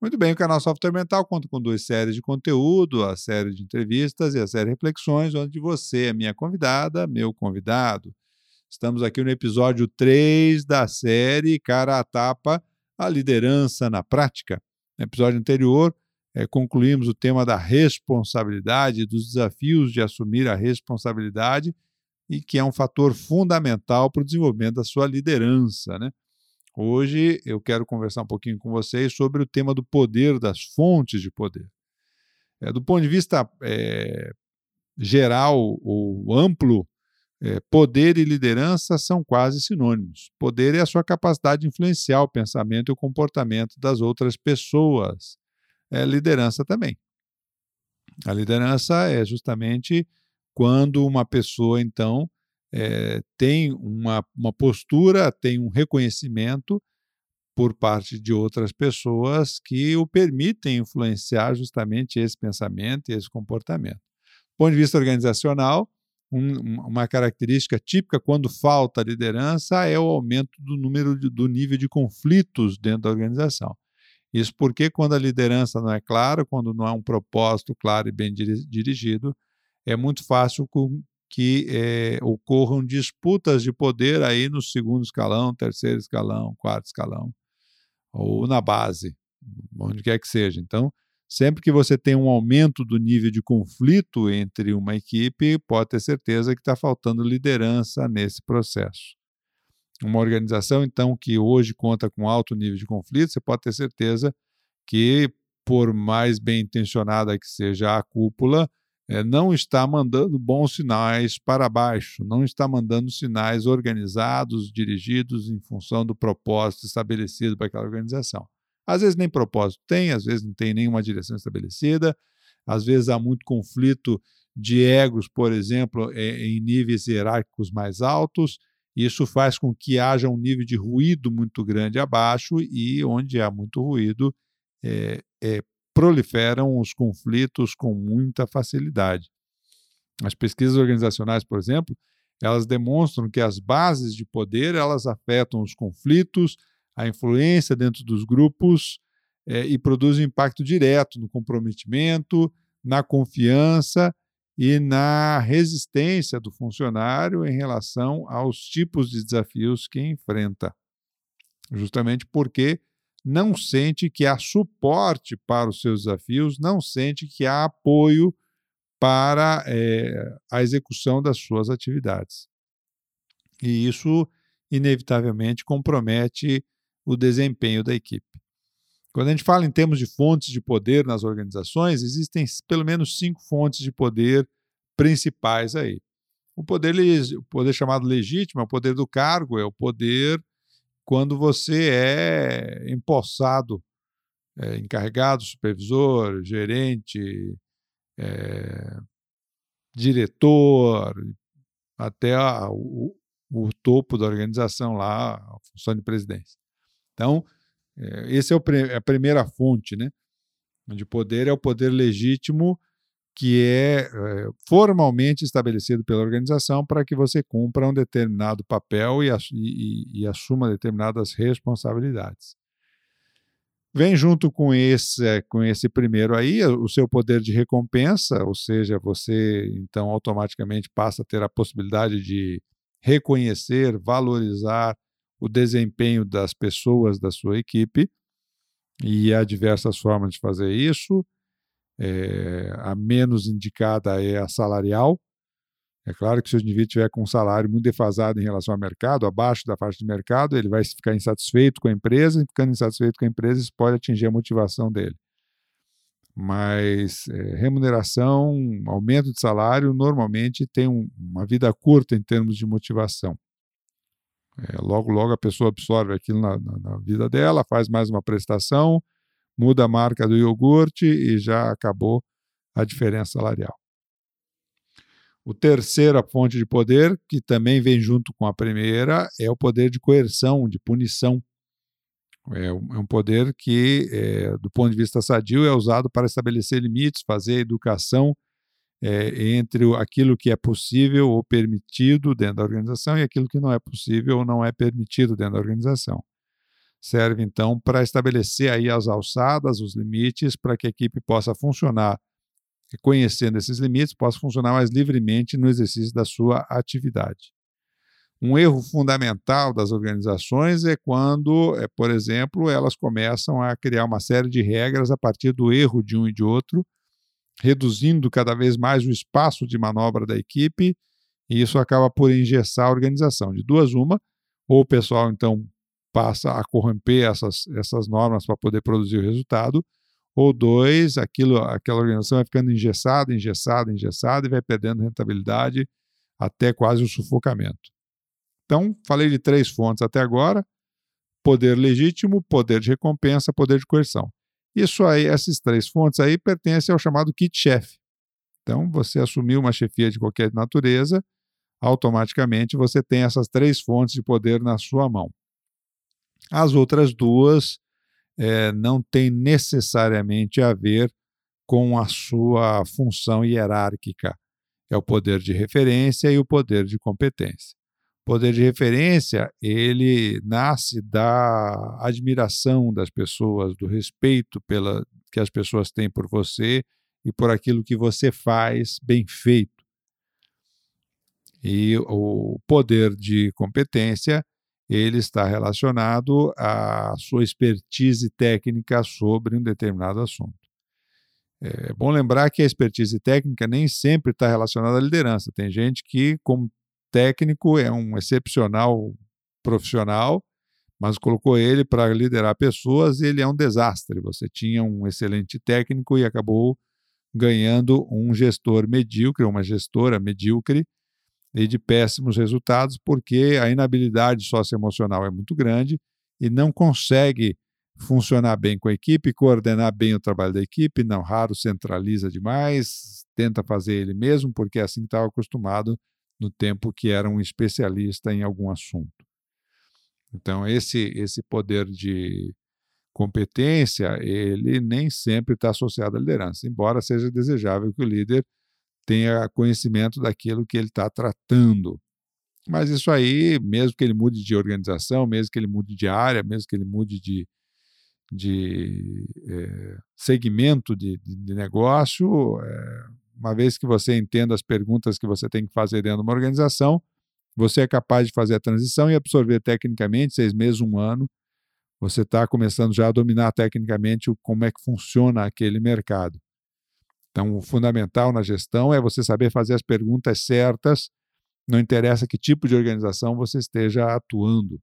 Muito bem, o canal Software Mental conta com duas séries de conteúdo, a série de entrevistas e a série Reflexões, onde você é minha convidada, meu convidado. Estamos aqui no episódio 3 da série Cara a Tapa, a liderança na prática. No episódio anterior, é, concluímos o tema da responsabilidade, dos desafios de assumir a responsabilidade e que é um fator fundamental para o desenvolvimento da sua liderança, né? Hoje eu quero conversar um pouquinho com vocês sobre o tema do poder, das fontes de poder. É, do ponto de vista é, geral ou amplo, é, poder e liderança são quase sinônimos. Poder é a sua capacidade de influenciar o pensamento e o comportamento das outras pessoas. É liderança também. A liderança é justamente quando uma pessoa, então, é, tem uma, uma postura, tem um reconhecimento por parte de outras pessoas que o permitem influenciar justamente esse pensamento e esse comportamento. Do ponto de vista organizacional, um, uma característica típica quando falta liderança é o aumento do número de, do nível de conflitos dentro da organização. Isso porque quando a liderança não é clara, quando não há um propósito claro e bem dirigido, é muito fácil que é, ocorram disputas de poder aí no segundo escalão, terceiro escalão, quarto escalão, ou na base, onde quer que seja. Então, sempre que você tem um aumento do nível de conflito entre uma equipe, pode ter certeza que está faltando liderança nesse processo. Uma organização, então, que hoje conta com alto nível de conflito, você pode ter certeza que, por mais bem intencionada que seja a cúpula, é, não está mandando bons sinais para baixo, não está mandando sinais organizados, dirigidos em função do propósito estabelecido para aquela organização. Às vezes nem propósito tem, às vezes não tem nenhuma direção estabelecida, às vezes há muito conflito de egos, por exemplo, é, em níveis hierárquicos mais altos. Isso faz com que haja um nível de ruído muito grande abaixo, e onde há muito ruído, é, é proliferam os conflitos com muita facilidade. As pesquisas organizacionais, por exemplo, elas demonstram que as bases de poder elas afetam os conflitos, a influência dentro dos grupos é, e produzem impacto direto no comprometimento, na confiança e na resistência do funcionário em relação aos tipos de desafios que enfrenta. Justamente porque não sente que há suporte para os seus desafios, não sente que há apoio para é, a execução das suas atividades. E isso, inevitavelmente, compromete o desempenho da equipe. Quando a gente fala em termos de fontes de poder nas organizações, existem pelo menos cinco fontes de poder principais aí. O poder, o poder chamado legítimo é o poder do cargo, é o poder quando você é empossado, é, encarregado, supervisor, gerente, é, diretor, até a, o, o, topo da organização lá, a função de presidência. Então, é, esse é, é a primeira fonte, né? De poder é o poder legítimo que é, é, formalmente estabelecido pela organização para que você cumpra um determinado papel e, e, e, assuma determinadas responsabilidades. Vem junto com esse, com esse primeiro aí o seu poder de recompensa, ou seja, você então automaticamente passa a ter a possibilidade de reconhecer, valorizar o desempenho das pessoas da sua equipe, e há diversas formas de fazer isso é, a menos indicada é a salarial. É claro que se o indivíduo tiver com um salário muito defasado em relação ao mercado, abaixo da faixa de mercado, ele vai ficar insatisfeito com a empresa, e ficando insatisfeito com a empresa, isso pode atingir a motivação dele. Mas é, remuneração, aumento de salário, normalmente tem um, uma vida curta em termos de motivação. É, logo, logo a pessoa absorve aquilo na, na, na vida dela, faz mais uma prestação, muda a marca do iogurte e já acabou a diferença salarial. O terceira fonte de poder, que também vem junto com a primeira, é o poder de coerção, de punição. É um, é poder que, é, do ponto de vista sadio, é usado para estabelecer limites, fazer educação é, entre aquilo que é possível ou permitido dentro da organização e aquilo que não é possível ou não é permitido dentro da organização. Serve, então, para estabelecer aí as alçadas, os limites, para que a equipe possa funcionar conhecendo esses limites, possa funcionar mais livremente no exercício da sua atividade. Um erro fundamental das organizações é quando, é, por exemplo, elas começam a criar uma série de regras a partir do erro de um e de outro, reduzindo cada vez mais o espaço de manobra da equipe, e isso acaba por engessar a organização. De duas, uma, ou o pessoal então passa a corromper essas, essas normas para poder produzir o resultado, ou dois, aquilo, aquela organização vai ficando engessada, engessada, engessada e vai perdendo rentabilidade até quase o sufocamento. Então, falei de três fontes até agora: poder legítimo, poder de recompensa, poder de coerção. Isso aí, essas três fontes aí pertencem ao chamado kit chefe. Então, você assumiu uma chefia de qualquer natureza, automaticamente você tem essas três fontes de poder na sua mão. As outras duas é, não tem necessariamente a ver com a sua função hierárquica. É o poder de referência e o poder de competência. O poder de referência, ele nasce da admiração das pessoas, do respeito pela, que as pessoas têm por você e por aquilo que você faz bem feito. E o poder de competência ele está relacionado à sua expertise técnica sobre um determinado assunto. É bom lembrar que a expertise técnica nem sempre está relacionada à liderança. Tem gente que, como técnico, é um excepcional profissional, mas colocou ele para liderar pessoas e ele é um desastre. Você tinha um excelente técnico e acabou ganhando um gestor medíocre, uma gestora medíocre, e de péssimos resultados, porque a inabilidade socioemocional é muito grande e não consegue funcionar bem com a equipe, coordenar bem o trabalho da equipe, não raro centraliza demais, tenta fazer ele mesmo, porque é assim que estava acostumado no tempo que era um especialista em algum assunto. Então, esse, esse poder de competência, ele nem sempre está associado à liderança, embora seja desejável que o líder tenha conhecimento daquilo que ele está tratando. Mas isso aí, mesmo que ele mude de organização, mesmo que ele mude de área, mesmo que ele mude de, de é, segmento de, de negócio, é, uma vez que você entenda as perguntas que você tem que fazer dentro de uma organização, você é capaz de fazer a transição e absorver tecnicamente, seis meses, um ano, você está começando já a dominar tecnicamente o, como é que funciona aquele mercado. Então, o fundamental na gestão é você saber fazer as perguntas certas, não interessa que tipo de organização você esteja atuando,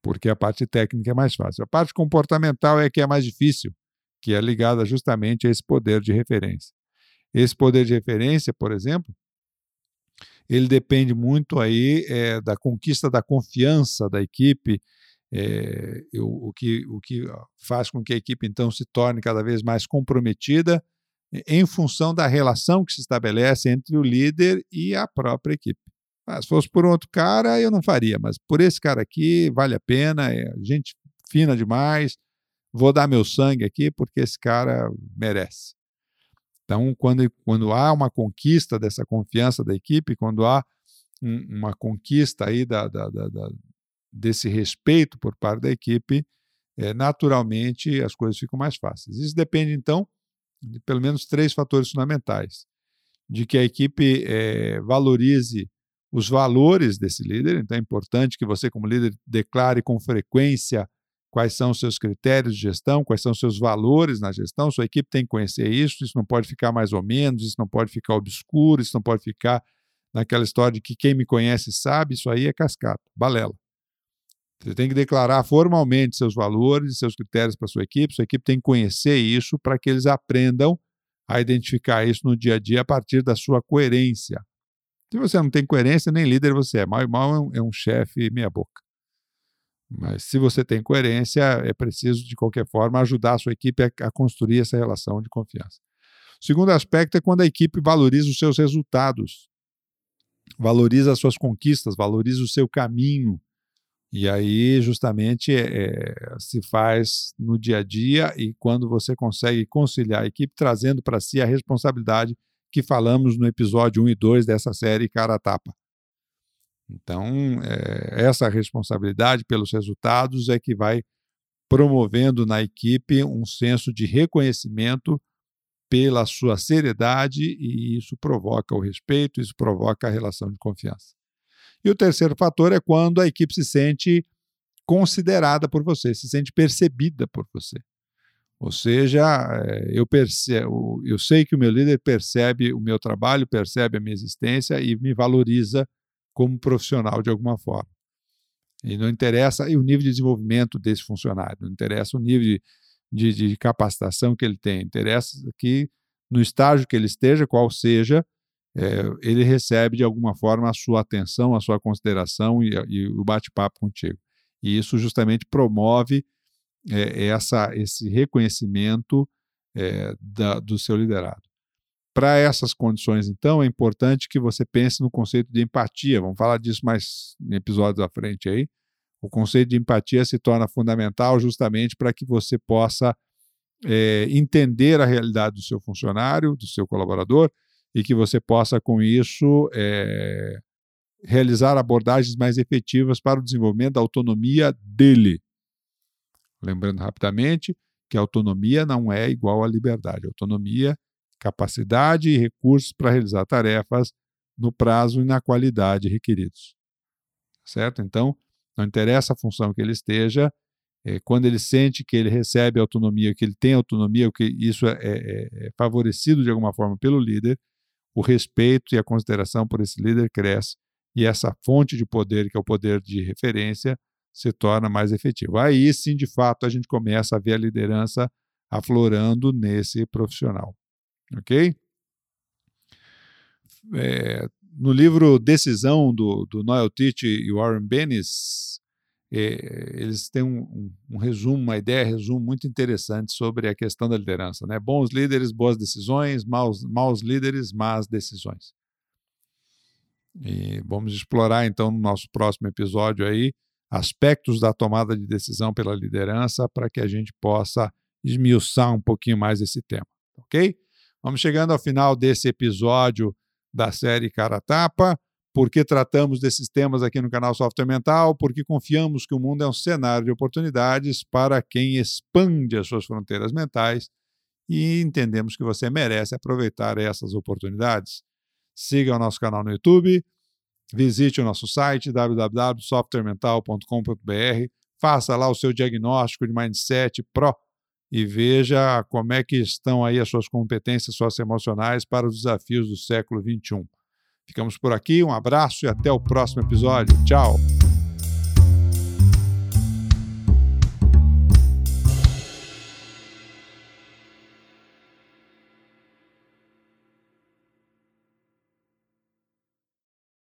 porque a parte técnica é mais fácil. A parte comportamental é que é mais difícil, que é ligada justamente a esse poder de referência. Esse poder de referência, por exemplo, ele depende muito aí é, da conquista da confiança da equipe, é, o, o, que, o que faz com que a equipe então se torne cada vez mais comprometida em função da relação que se estabelece entre o líder e a própria equipe. Ah, se fosse por outro cara, eu não faria, mas por esse cara aqui, vale a pena, é gente fina demais, vou dar meu sangue aqui porque esse cara merece. Então, quando, quando há uma conquista dessa confiança da equipe, quando há um, uma conquista aí da, da, da, da, desse respeito por parte da equipe, é, naturalmente as coisas ficam mais fáceis. Isso depende, então, de pelo menos três fatores fundamentais. De que a equipe é, valorize os valores desse líder, então é importante que você, como líder, declare com frequência quais são os seus critérios de gestão, quais são os seus valores na gestão. Sua equipe tem que conhecer isso, isso não pode ficar mais ou menos, isso não pode ficar obscuro, isso não pode ficar naquela história de que quem me conhece sabe, isso aí é cascata, balela. Você tem que declarar formalmente seus valores, seus critérios para sua equipe. Sua equipe tem que conhecer isso para que eles aprendam a identificar isso no dia a dia a partir da sua coerência. Se você não tem coerência, nem líder você é. Mal e mal é um, é chefe meia-boca. Mas se você tem coerência, é preciso, de qualquer forma, ajudar a sua equipe a, a construir essa relação de confiança. segundo aspecto é quando a equipe valoriza os seus resultados, valoriza as suas conquistas, valoriza o seu caminho. E aí, justamente, é, se faz no dia a dia e quando você consegue conciliar a equipe, trazendo para si a responsabilidade que falamos no episódio 1 e 2 dessa série Cara a Tapa. Então, é, essa responsabilidade pelos resultados é que vai promovendo na equipe um senso de reconhecimento pela sua seriedade e isso provoca o respeito, isso provoca a relação de confiança. E o terceiro fator é quando a equipe se sente considerada por você, se sente percebida por você. Ou seja, eh, eu, percebo, eu sei que o meu líder percebe o meu trabalho, percebe a minha existência e me valoriza como profissional de alguma forma. E não interessa e o nível de desenvolvimento desse funcionário, não interessa o nível de, de, de capacitação que ele tem, interessa que no estágio que ele esteja, qual seja, é, ele recebe de alguma forma a sua atenção, a sua consideração e, e o bate-papo contigo. E isso justamente promove é, essa, esse reconhecimento é, da, do seu liderado. Para essas condições, então, é importante que você pense no conceito de empatia. Vamos falar disso mais em episódios à frente aí. O conceito de empatia se torna fundamental justamente para que você possa é, entender a realidade do seu funcionário, do seu colaborador, e que você possa, com isso, é, realizar abordagens mais efetivas para o desenvolvimento da autonomia dele. Lembrando rapidamente que autonomia não é igual à liberdade. Autonomia capacidade e recursos para realizar tarefas no prazo e na qualidade requeridos. Certo? Então, não interessa a função que ele esteja, é, quando ele sente que ele recebe autonomia, que ele tem autonomia, que isso é, é, é favorecido de alguma forma pelo líder, o respeito e a consideração por esse líder cresce e essa fonte de poder, que é o poder de referência, se torna mais efetiva. Aí sim, de fato, a gente começa a ver a liderança aflorando nesse profissional. Ok? É, no livro Decisão, do, do Noel Titt e Warren Bennis, eles têm um, um, um, resumo, uma ideia, resumo muito interessante sobre a questão da liderança. Né? Bons líderes, boas decisões, maus, maus líderes, más decisões. E vamos explorar então no nosso próximo episódio aí aspectos da tomada de decisão pela liderança para que a gente possa esmiuçar um pouquinho mais esse tema, ok? Vamos chegando ao final desse episódio da série Cara Tapa. Por que tratamos desses temas aqui no canal Software Mental? Porque confiamos que o mundo é um cenário de oportunidades para quem expande as suas fronteiras mentais e entendemos que você merece aproveitar essas oportunidades. Siga o nosso canal no YouTube, visite o nosso site www.softwaremental.com.br, faça lá o seu diagnóstico de mindset pro e veja como é que estão aí as suas competências socioemocionais para os desafios do século XXI. Ficamos por aqui, um abraço e até o próximo episódio. Tchau!